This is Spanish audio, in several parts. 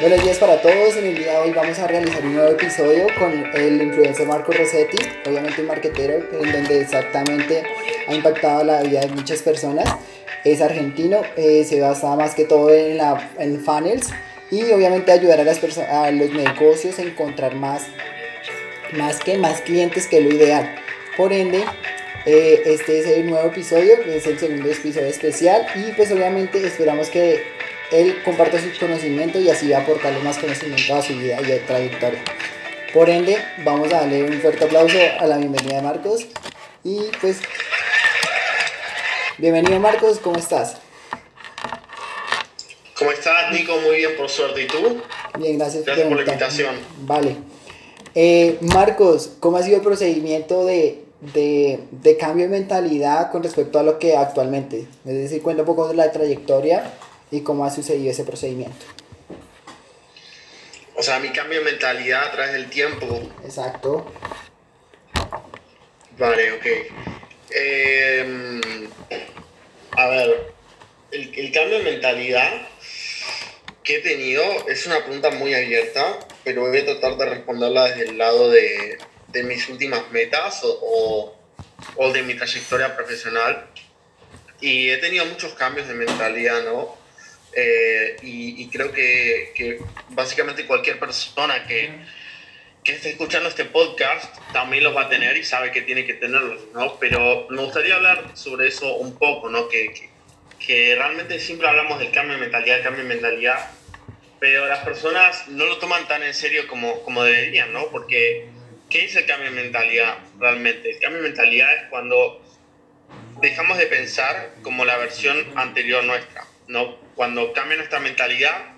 Buenos días para todos. En el día de hoy vamos a realizar un nuevo episodio con el influencer Marco Rossetti, obviamente un marquetero en donde exactamente ha impactado la vida de muchas personas. Es argentino, eh, se basa más que todo en, la, funnels y obviamente ayudar a, las a los negocios a encontrar más, más que más clientes que lo ideal. Por ende, eh, este es el nuevo episodio, es el segundo episodio especial y pues obviamente esperamos que él comparta su conocimiento y así aportarle más conocimiento a su vida y a trayectoria. Por ende, vamos a darle un fuerte aplauso a la bienvenida de Marcos y pues bienvenido Marcos, ¿cómo estás? ¿Cómo estás, Nico? Muy bien, por suerte. ¿Y tú? Bien, gracias, gracias por la invitación. Vale. Eh, Marcos, ¿cómo ha sido el procedimiento de de, de, cambio de mentalidad con respecto a lo que actualmente. Es decir, cuenta un poco de la trayectoria y cómo ha sucedido ese procedimiento. O sea, mi cambio de mentalidad a través del tiempo. Exacto. Vale, ok. Em, a ver, el, el cambio de mentalidad que he tenido es una pregunta muy abierta, pero voy a tratar de responderla desde el lado de, de mis últimas metas o, o, de mi trayectoria profesional. Y he tenido muchos cambios de mentalidad, ¿no? Eh, y, creo que, que, básicamente cualquier persona que, que, esté escuchando este podcast también los va a tener y sabe que tiene que tenerlos, ¿no? Pero me gustaría hablar sobre eso un poco, ¿no? Que, que, realmente siempre hablamos del cambio de mentalidad, cambio de mentalidad, pero las personas no lo toman tan en serio como, como deberían, ¿no? Porque ¿Qué es el cambio de mentalidad realmente? El cambio de mentalidad es cuando dejamos de pensar como la versión anterior nuestra, ¿no? Cuando cambia nuestra mentalidad,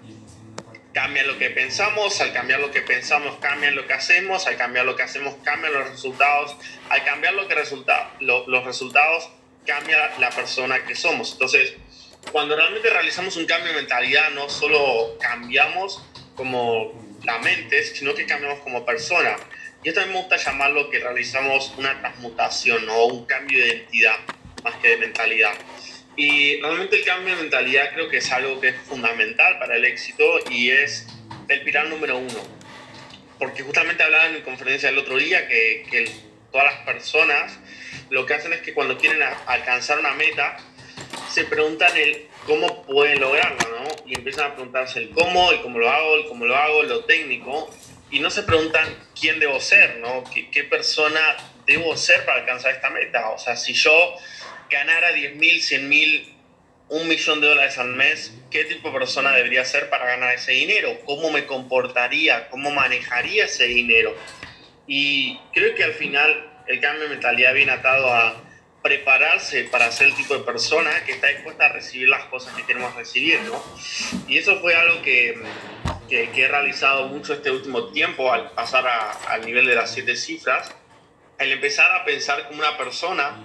cambia lo que pensamos, al cambiar lo que pensamos, cambia lo que hacemos, al cambiar lo que hacemos, cambian los resultados, al cambiar lo que resulta, los resultados, cambia la persona que somos. Entonces, cuando realmente realizamos un cambio de mentalidad, no solo cambiamos como la mente, sino que cambiamos como persona. Y esto me gusta llamarlo que realizamos una transmutación o un cambio de identidad más que de mentalidad. Y realmente el cambio de mentalidad creo que es algo que es fundamental para el éxito y es el pilar número uno. Porque justamente hablaba en mi conferencia el otro día que, todas las personas lo que hacen es que cuando quieren alcanzar una meta, se preguntan el cómo pueden lograrla, ¿no? Y empiezan a preguntarse el cómo, el cómo lo hago, el cómo lo hago, lo técnico, y no se preguntan quién debo ser, ¿no? ¿Qué, qué persona debo ser para alcanzar esta meta? O sea, si yo ganara 10 mil, 100 mil, un millón de dólares al mes, ¿qué tipo de persona debería ser para ganar ese dinero? ¿Cómo me comportaría? ¿Cómo manejaría ese dinero? Y creo que al final el cambio de mentalidad viene atado a prepararse para ser el tipo de persona que está dispuesta a recibir las cosas que queremos recibir, ¿no? Y eso fue algo que que, he realizado mucho este último tiempo al pasar al nivel de las siete cifras, el empezar a pensar como una persona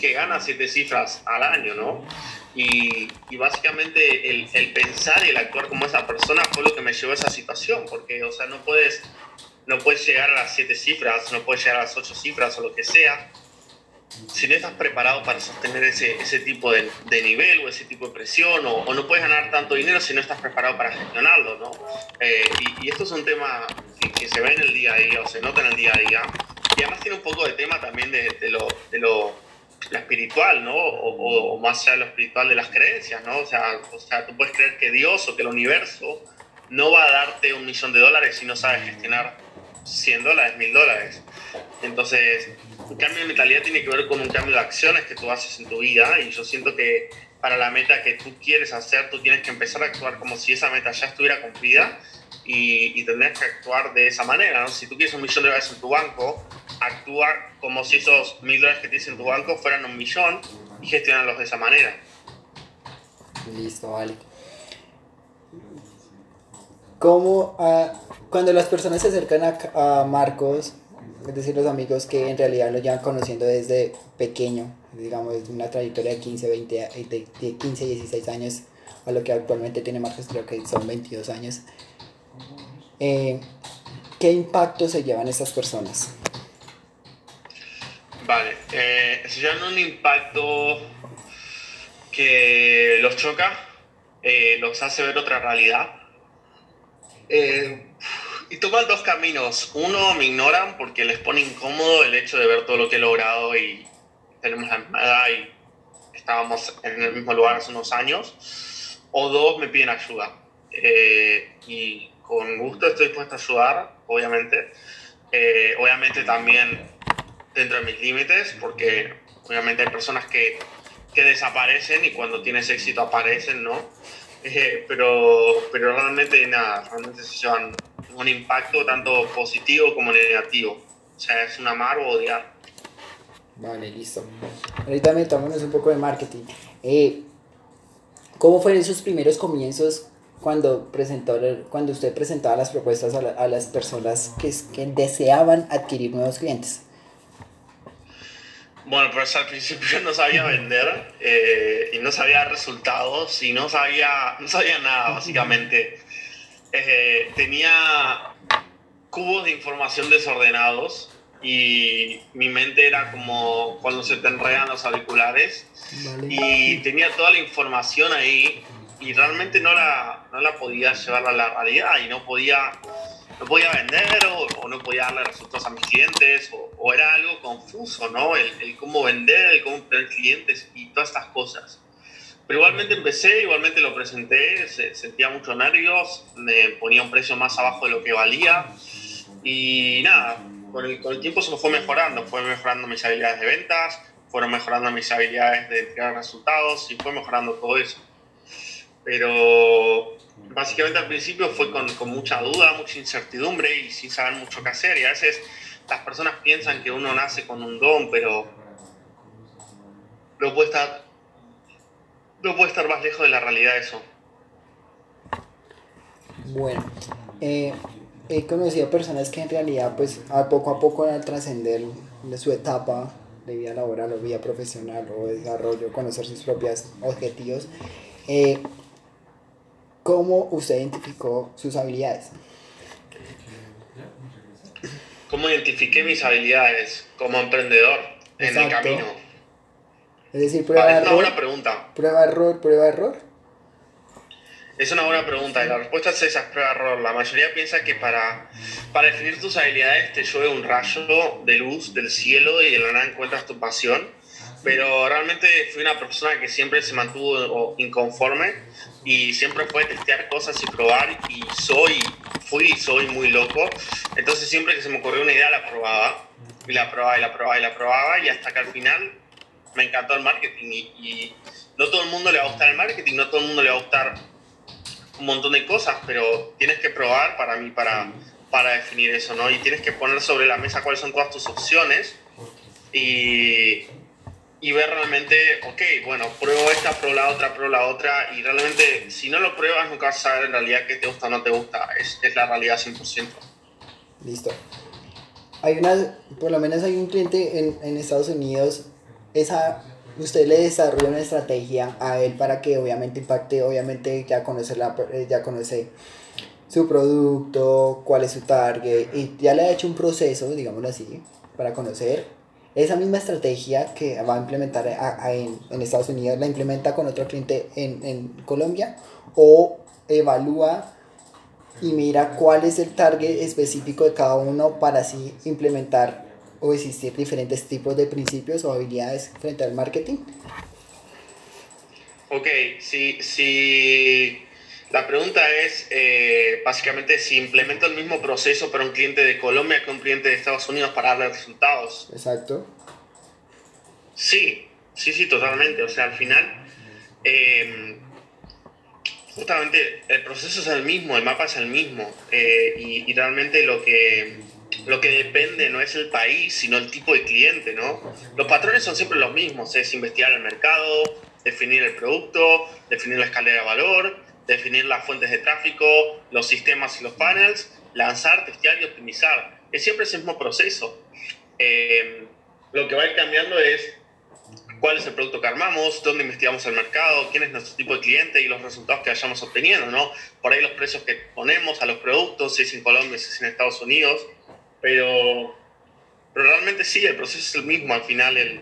que gana siete cifras al año, ¿no? Y, y básicamente el, el, pensar y el actuar como esa persona fue lo que me llevó a esa situación, porque, o sea, no puedes, no puedes llegar a las siete cifras, no puedes llegar a las ocho cifras o lo que sea, si no estás preparado para sostener ese, ese tipo de, de, nivel o ese tipo de presión, o, o, no puedes ganar tanto dinero si no estás preparado para gestionarlo, ¿no? Eh, y, y, esto es un tema que, que, se ve en el día a día o se nota en el día a día, y además tiene un poco de tema también de, de lo, de lo, lo espiritual, ¿no? O, o, más allá de lo espiritual de las creencias, ¿no? O sea, o sea, tú puedes creer que Dios o que el universo no va a darte un millón de dólares si no sabes gestionar 100 dólares, 1000 dólares. Entonces, un cambio de mentalidad tiene que ver con un cambio de acciones que tú haces en tu vida y yo siento que para la meta que tú quieres hacer, tú tienes que empezar a actuar como si esa meta ya estuviera cumplida y, y tendrías que actuar de esa manera, ¿no? Si tú quieres un millón de dólares en tu banco, actúa como si esos mil dólares que tienes en tu banco fueran un millón y gestionarlos de esa manera. Listo, vale. ¿Cómo, uh, cuando las personas se acercan a, a Marcos, es decir, los amigos que en realidad lo llevan conociendo desde pequeño, digamos, desde una trayectoria de 15, 20, de, de 15, 16 años, a lo que actualmente tiene Marcos, creo que son 22 años. Eh, ¿Qué impacto se llevan estas personas? Vale, eh, se llevan un impacto que los choca, eh, los hace ver otra realidad Eh, y toman dos caminos. Uno, me ignoran porque les pone incómodo el hecho de ver todo lo que he logrado y tenemos la misma edad y estábamos en el mismo lugar hace unos años. O dos, me piden ayuda. Eh, y con gusto estoy dispuesto a ayudar, obviamente. Eh, obviamente también dentro de mis límites, porque obviamente hay personas que, que desaparecen y cuando tienes éxito aparecen, ¿no? Eh, pero, pero realmente nada, realmente se llevan un impacto tanto positivo como negativo. O sea, es un amar o odiar. Vale, listo. Ahorita metámonos un poco de marketing. Eh, ¿Cómo fueron sus primeros comienzos cuando, presentó, cuando usted presentaba las propuestas a, a las personas que, que deseaban adquirir nuevos clientes? Bueno, pues al principio no sabía vender eh, y no sabía resultados y no sabía, no sabía nada, básicamente. Eh, tenía cubos de información desordenados y mi mente era como cuando se te enredan los auriculares y tenía toda la información ahí y realmente no la, no la podía llevar a la realidad y no podía no podía vender o, no podía darle resultados a mis clientes o, era algo confuso, ¿no? El, cómo vender, el cómo tener clientes y todas estas cosas. Pero igualmente empecé, igualmente lo presenté, sentía muchos nervios, me ponía un precio más abajo de lo que valía y nada, con el, tiempo se me fue mejorando, fue mejorando mis habilidades de ventas, fueron mejorando mis habilidades de entregar resultados y fue mejorando todo eso. Pero básicamente al principio fue con, mucha duda, mucha incertidumbre y sin saber mucho qué hacer. Y a veces las personas piensan que uno nace con un don, pero estar, no puede estar más lejos de la realidad eso. Bueno, eh, he conocido personas que en realidad pues a poco a poco al trascender de su etapa de vida laboral o vida profesional o desarrollo, conocer sus propios objetivos, eh, ¿Cómo usted identificó sus habilidades? ¿Cómo identifiqué mis habilidades como emprendedor en el camino? Es decir, prueba error. Es una buena pregunta. Prueba error, prueba error. Es una buena pregunta y la respuesta es esa, es prueba error. La mayoría piensa que para, para definir tus habilidades te llueve un rayo de luz del cielo y de la nada encuentras tu pasión pero realmente fui una persona que siempre se mantuvo inconforme y siempre fue testear cosas y probar y soy, fui y soy muy loco. Entonces siempre que se me ocurrió una idea la probaba y la probaba y la probaba y la probaba y hasta que al final me encantó el marketing y, y no todo el mundo le va a gustar el marketing, no todo el mundo le va a gustar un montón de cosas, pero tienes que probar para mí, para, para definir eso, ¿no? Y tienes que poner sobre la mesa cuáles son todas tus opciones y y ver realmente, ok, bueno, pruebo esta, pruebo la otra, pruebo la otra, y realmente si no lo pruebas nunca vas a saber en realidad qué te gusta o no te gusta, es, es la realidad 100%. Listo. Hay una, por lo menos hay un cliente en, en Estados Unidos, esa, usted le desarrolla una estrategia a él para que obviamente impacte, obviamente ya conoce, la, ya conoce su producto, cuál es su target, y ya le ha hecho un proceso, digámoslo así, para conocer. Esa misma estrategia que va a implementar en, en, Estados Unidos la implementa con otro cliente en, en, Colombia o evalúa y mira cuál es el target específico de cada uno para así implementar o existir diferentes tipos de principios o habilidades frente al marketing? Ok, si, si la pregunta es eh, básicamente si implemento el mismo proceso para un cliente de Colombia que un cliente de Estados Unidos para darle resultados. Exacto. Sí, sí, sí, totalmente. O sea, al final, em, justamente el proceso es el mismo, el mapa es el mismo. Eh, y, y, realmente lo que, lo que depende no es el país, sino el tipo de cliente, ¿no? Los patrones son siempre los mismos, es investigar el mercado, definir el producto, definir la escalera de valor definir las fuentes de tráfico, los sistemas y los panels, lanzar, testear y optimizar. Es siempre ese mismo proceso. Eh, lo que va a ir cambiando es cuál es el producto que armamos, dónde investigamos el mercado, quién es nuestro tipo de cliente y los resultados que vayamos obteniendo, ¿no? Por ahí los precios que ponemos a los productos, si es en Colombia, si es en Estados Unidos, pero, pero realmente sí, el proceso es el mismo, al final el,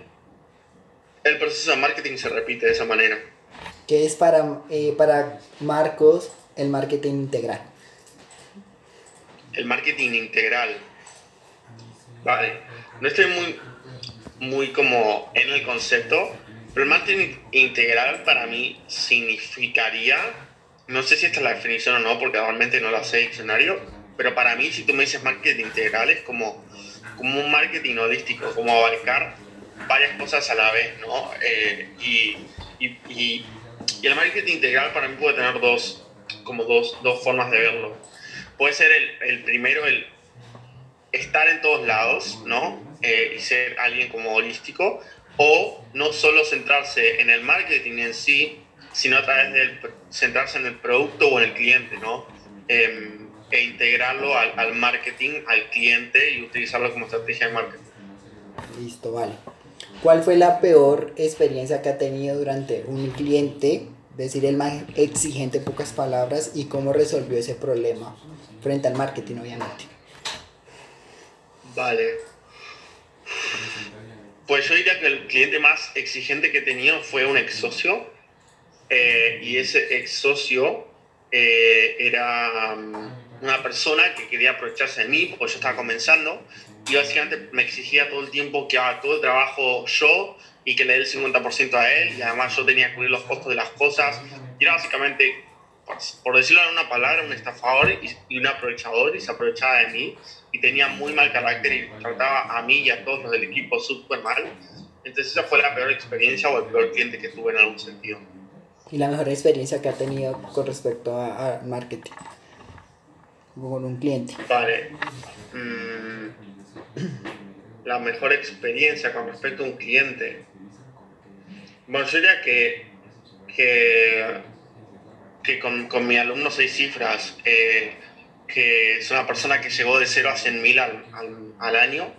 el proceso de marketing se repite de esa manera. ¿Qué es para, eh, para Marcos el marketing integral? el marketing integral. Vale, no estoy muy, muy como en el concepto, pero el marketing integral para mí significaría, no sé si esta es la definición o no, porque realmente no la sé diccionario, pero para mí si tú me dices marketing integral es como, como un marketing holístico, como abarcar varias cosas a la vez, ¿no? Eh, y, y, y, el marketing integral para mí puede tener dos, como dos, dos formas de verlo. Puede ser el, el primero, el estar en todos lados, ¿no? Eh, y ser alguien como holístico, o no solo centrarse en el marketing en sí, sino a través de centrarse en el producto o en el cliente, ¿no? Em, e integrarlo al, al, marketing, al cliente y utilizarlo como estrategia de marketing. Listo, vale. ¿Cuál fue la peor experiencia que ha tenido durante un cliente? Decir el más exigente en pocas palabras y cómo resolvió ese problema frente al marketing, obviamente. Vale. Pues yo diría que el cliente más exigente que he tenido fue un ex socio. Eh, y ese ex socio eh, era mm, una persona que quería aprovecharse de mí porque yo estaba comenzando y básicamente me exigía todo el tiempo que haga todo el trabajo yo y que le dé el 50% a él y además yo tenía que cubrir los costos de las cosas. Y era básicamente por decirlo en una palabra, un estafador y, un aprovechador y se aprovechaba de mí y tenía muy mal carácter y trataba a mí y a todos los del equipo súper mal. Entonces esa fue la peor experiencia o el peor cliente que tuve en algún sentido. ¿Y la mejor experiencia que ha tenido con respecto a, marketing? Con un cliente. Vale. Mm, la mejor experiencia con respecto a un cliente. Bueno, yo diría que, que que con, con mi alumno seis cifras, eh, que es una persona que llegó de 0 a 100 mil al, al, año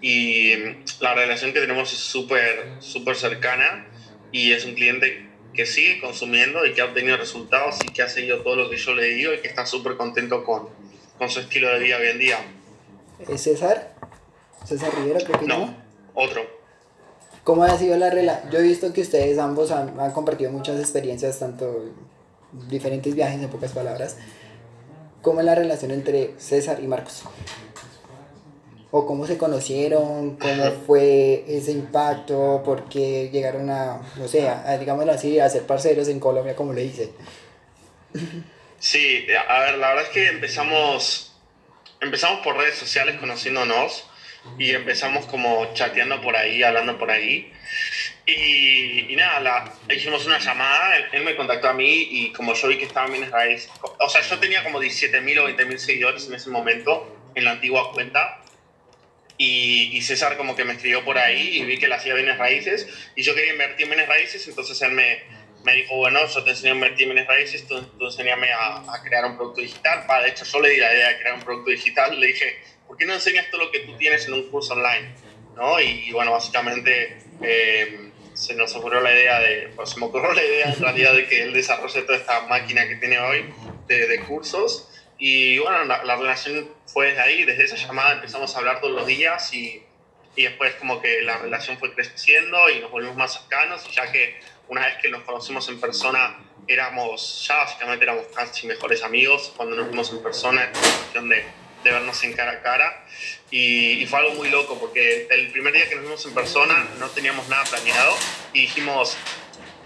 y la relación que tenemos es súper, súper cercana y es un cliente que sigue consumiendo y que ha obtenido resultados y que ha seguido todo lo que yo le digo y que está súper contento con, con, su estilo de vida hoy en día. ¿Es César? ¿César Rivera creo que no? otro. ¿Cómo ha sido la relación? Yo he visto que ustedes ambos han, han compartido muchas experiencias, tanto diferentes viajes en pocas palabras, ¿cómo es la relación entre César y Marcos? ¿O cómo se conocieron? ¿Cómo fue ese impacto? ¿Por qué llegaron a, no sé, a, digámoslo así, a ser parceros en Colombia, como le dice? Sí, a ver, la verdad es que empezamos, empezamos por redes sociales conociéndonos y empezamos como chateando por ahí, hablando por ahí. Y, nada, la, hicimos una llamada, él, me contactó a mí y como yo vi que estaba en raíces, o sea, yo tenía como 17.000 o 20.000 seguidores en ese momento en la antigua cuenta y, y, César como que me escribió por ahí y vi que él hacía bienes raíces y yo quería invertir en bienes raíces, entonces él me, me dijo, bueno, yo te enseño a invertir en bienes raíces, tú, tú enseñame a, a, crear un producto digital. de hecho, yo le di la idea de crear un producto digital, le dije, ¿por qué no enseñas todo lo que tú tienes en un curso online? ¿No? Y, bueno, básicamente... Eh, se nos ocurrió la idea de, pues se me ocurrió la idea en realidad de que él desarrolle toda esta máquina que tiene hoy de, de cursos. Y bueno, la, la, relación fue desde ahí, desde esa llamada empezamos a hablar todos los días y, y después como que la relación fue creciendo y nos volvimos más cercanos y ya que una vez que nos conocimos en persona éramos, ya básicamente éramos casi mejores amigos cuando nos vimos en persona, en cuestión de de vernos en cara a cara. Y, fue algo muy loco porque el primer día que nos vimos en persona no teníamos nada planeado y dijimos,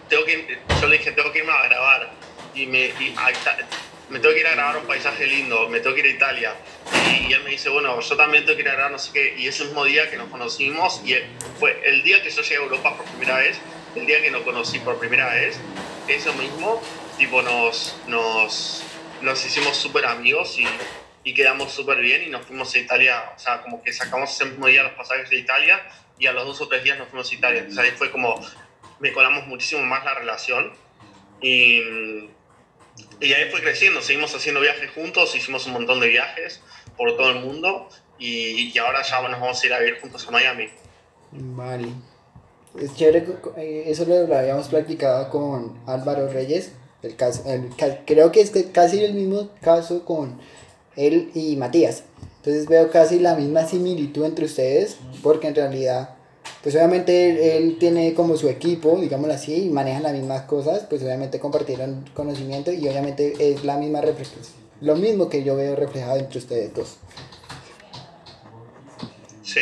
tengo que, yo le dije, tengo que irme a grabar. Y me, me tengo que ir a grabar un paisaje lindo, me tengo que ir a Italia. Y, él me dice, bueno, yo también tengo que ir a grabar no sé qué. Y ese mismo día que nos conocimos, y fue el día que yo llegué a Europa por primera vez, el día que nos conocí por primera vez, eso mismo, tipo, nos, nos, nos hicimos súper amigos y y quedamos súper bien y nos fuimos a Italia, o sea, como que sacamos ese mismo día los pasajes de Italia y a los dos o tres días nos fuimos a Italia. Entonces ahí fue como, mejoramos muchísimo más la relación y, y ahí fue creciendo, seguimos haciendo viajes juntos, hicimos un montón de viajes por todo el mundo y, ahora ya nos vamos a ir a vivir juntos a Miami. Vale. Es chévere, eh, eso lo habíamos practicado con Álvaro Reyes, el caso, el, creo que es casi el mismo caso con él y Matías. Entonces veo casi la misma similitud entre ustedes, porque en realidad, pues obviamente él, tiene como su equipo, digámoslo así, y manejan las mismas cosas, pues obviamente compartieron conocimiento y obviamente es la misma lo mismo que yo veo reflejado entre ustedes dos. Sí.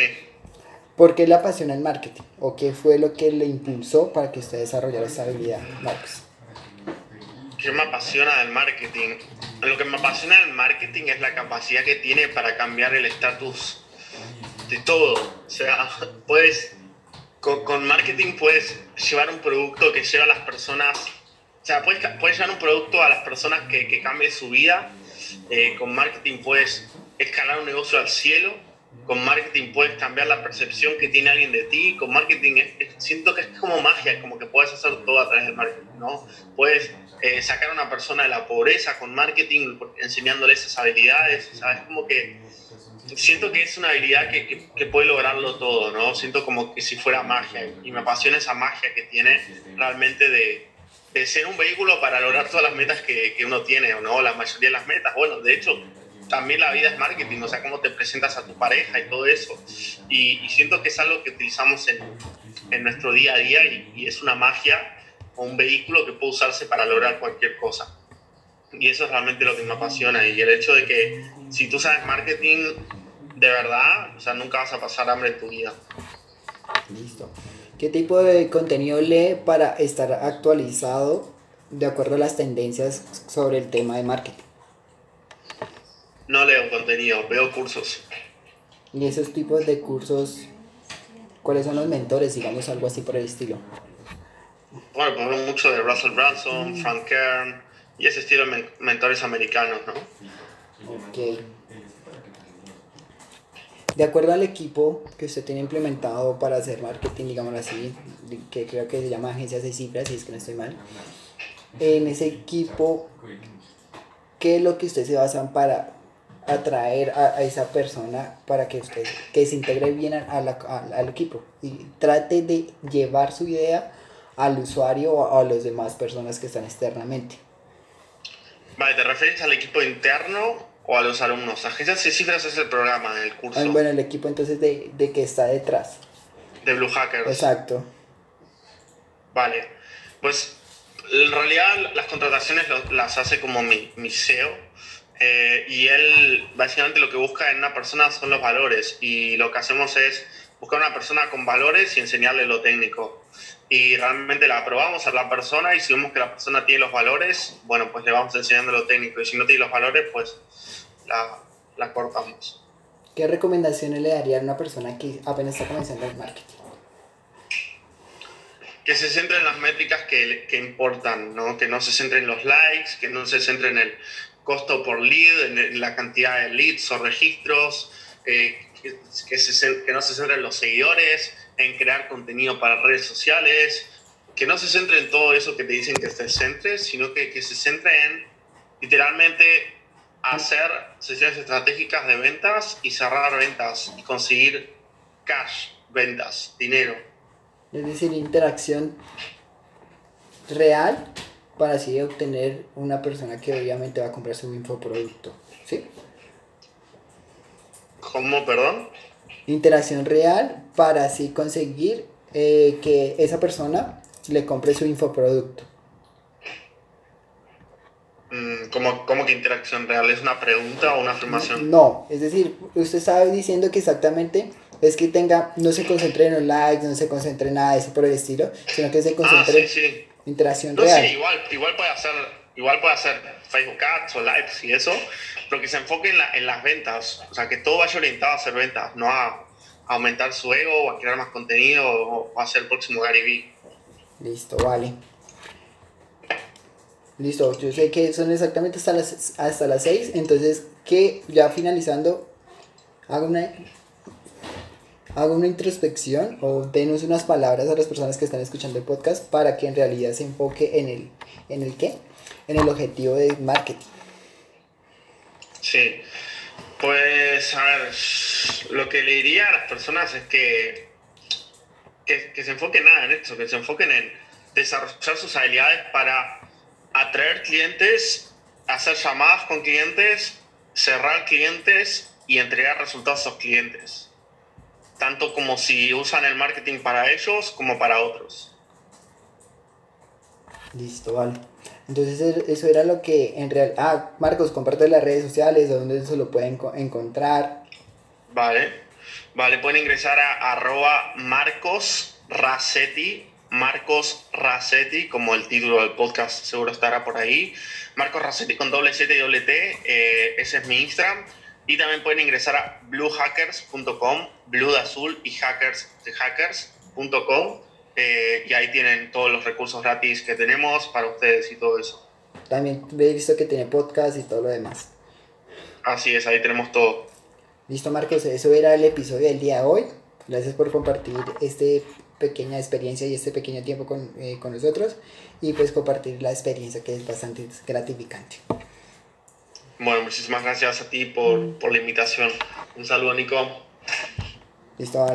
¿Por qué le apasiona el marketing? ¿O qué fue lo que le impulsó para que usted desarrollara esa habilidad, Marcos? ¿Qué me apasiona del marketing? Lo que me apasiona del marketing es la capacidad que tiene para cambiar el estatus de todo. O sea, puedes, con, marketing puedes llevar un producto que lleva a las personas, o sea, puedes, puedes llevar un producto a las personas que, que cambie su vida. Eh, con marketing puedes escalar un negocio al cielo con marketing puedes cambiar la percepción que tiene alguien de ti, con marketing siento que es como magia, como que puedes hacer todo a través del marketing, ¿no? Puedes eh, sacar a una persona de la pobreza con marketing, enseñándole esas habilidades, ¿sabes? Como que siento que es una habilidad que, que, puede lograrlo todo, ¿no? Siento como que si fuera magia y me apasiona esa magia que tiene realmente de, de ser un vehículo para lograr todas las metas que, que uno tiene, ¿o no? La mayoría de las metas, bueno, de hecho también la vida es marketing, o sea, cómo te presentas a tu pareja y todo eso. Y, siento que es algo que utilizamos en, en nuestro día a día y, es una magia o un vehículo que puede usarse para lograr cualquier cosa. Y eso es realmente lo que me apasiona. Y el hecho de que si tú sabes marketing de verdad, o sea, nunca vas a pasar hambre en tu vida. Listo. ¿Qué tipo de contenido lee para estar actualizado de acuerdo a las tendencias sobre el tema de marketing? No leo contenido, veo cursos. ¿Y esos tipos de cursos, cuáles son los mentores, digamos, algo así por el estilo? Bueno, veo mucho de Russell Branson, Frank Kern y ese estilo de mentores americanos, ¿no? Ok. De acuerdo al equipo que usted tiene implementado para hacer marketing, digamos así, que creo que se llama agencias de cifras, si es que no estoy mal, en ese equipo, ¿qué es lo que usted se basa para atraer a, esa persona para que usted que se integre bien al equipo y trate de llevar su idea al usuario o a las demás personas que están externamente. Vale, ¿te refieres al equipo interno o a los alumnos? Agencias y cifras es el programa, el curso. Ah, bueno, el equipo entonces de, de que está detrás. De Blue Hackers. Exacto. Vale, pues en realidad las contrataciones las hace como mi, mi SEO eh, y él básicamente lo que busca en una persona son los valores y lo que hacemos es buscar una persona con valores y enseñarle lo técnico. Y realmente la aprobamos a la persona y si vemos que la persona tiene los valores, bueno, pues le vamos enseñando lo técnico y si no tiene los valores, pues la, la cortamos. ¿Qué recomendaciones le daría a una persona que apenas está comenzando el marketing? que se centre en las métricas que, que, importan, ¿no? que no se centre en los likes, que no se centre en el, costo por lead, en la cantidad de leads o registros, eh, que, se, que, no se centre en los seguidores, en crear contenido para redes sociales, que no se centre en todo eso que te dicen que te centres, sino que, que se centre en literalmente hacer sesiones estratégicas de ventas y cerrar ventas y conseguir cash, ventas, dinero. Es decir, interacción real para así obtener una persona que obviamente va a comprar su infoproducto. ¿Sí? ¿Cómo, perdón? Interacción real para así conseguir eh, que esa persona le compre su infoproducto. Mm, ¿Cómo, ¿Cómo, que interacción real? ¿Es una pregunta o una afirmación? No, es decir, usted estaba diciendo que exactamente es que tenga, no se concentre en los likes, no se concentre en nada de eso por el estilo, sino que se ah, concentre ah, sí, sí interacción real. Sí, igual, igual puede hacer, igual puede hacer Facebook Ads o Lives y eso, pero que se enfoque en, la, en las ventas, o sea, que todo vaya orientado a hacer ventas, no a, aumentar su ego o a crear más contenido o, a ser el próximo Gary Vee. Listo, vale. Listo, yo sé que son exactamente hasta las, hasta las 6, entonces que ya finalizando, hago una haga una introspección o denos unas palabras a las personas que están escuchando el podcast para que en realidad se enfoque en el, en el qué, en el objetivo de marketing. Sí, pues a ver, lo que le diría a las personas es que, que, que se enfoquen nada en esto, que se enfoquen en desarrollar sus habilidades para atraer clientes, hacer llamadas con clientes, cerrar clientes y entregar resultados a esos clientes tanto como si usan el marketing para ellos como para otros. Listo, vale. Entonces eso era lo que en real... Ah, Marcos, comparte las redes sociales, donde se lo pueden co- encontrar. Vale. Vale, pueden ingresar a arroba Marcos Racetti. Marcos Racetti, como el título del podcast seguro estará por ahí. Marcos Racetti con doble Z y doble T. eh, ese es mi Instagram. Y también pueden ingresar a bluehackers.com, blue de azul y hackers de hackers.com. eh, y ahí tienen todos los recursos gratis que tenemos para ustedes y todo eso. También he visto que tiene podcast y todo lo demás. Así es, ahí tenemos todo. Listo, Marcos, eso era el episodio del día de hoy. Gracias por compartir esta pequeña experiencia y este pequeño tiempo con, eh, con nosotros y pues compartir la experiencia que es bastante gratificante. Bueno, muchísimas gracias a ti por, por la invitación. Un saludo, Nico. Listo,